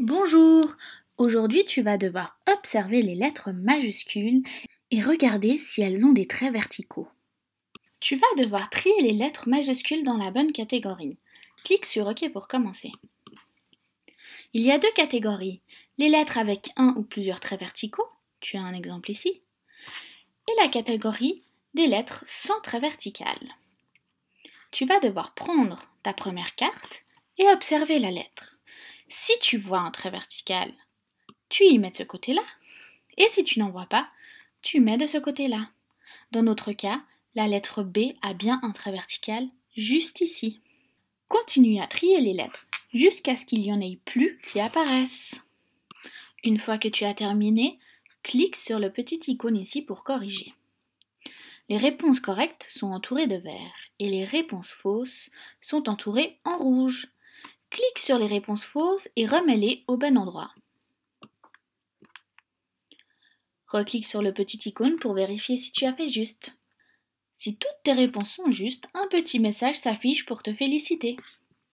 Bonjour Aujourd'hui tu vas devoir observer les lettres majuscules et regarder si elles ont des traits verticaux. Tu vas devoir trier les lettres majuscules dans la bonne catégorie. Clique sur OK pour commencer. Il y a deux catégories. Les lettres avec un ou plusieurs traits verticaux, tu as un exemple ici, et la catégorie des lettres sans trait vertical. Tu vas devoir prendre ta première carte et observer la lettre. Si tu vois un trait vertical, tu y mets de ce côté-là. Et si tu n'en vois pas, tu mets de ce côté-là. Dans notre cas, la lettre B a bien un trait vertical juste ici. Continue à trier les lettres jusqu'à ce qu'il n'y en ait plus qui apparaissent. Une fois que tu as terminé, clique sur le petit icône ici pour corriger. Les réponses correctes sont entourées de vert et les réponses fausses sont entourées en rouge. Clique sur les réponses fausses et remets-les au bon endroit. Reclique sur le petit icône pour vérifier si tu as fait juste. Si toutes tes réponses sont justes, un petit message s'affiche pour te féliciter.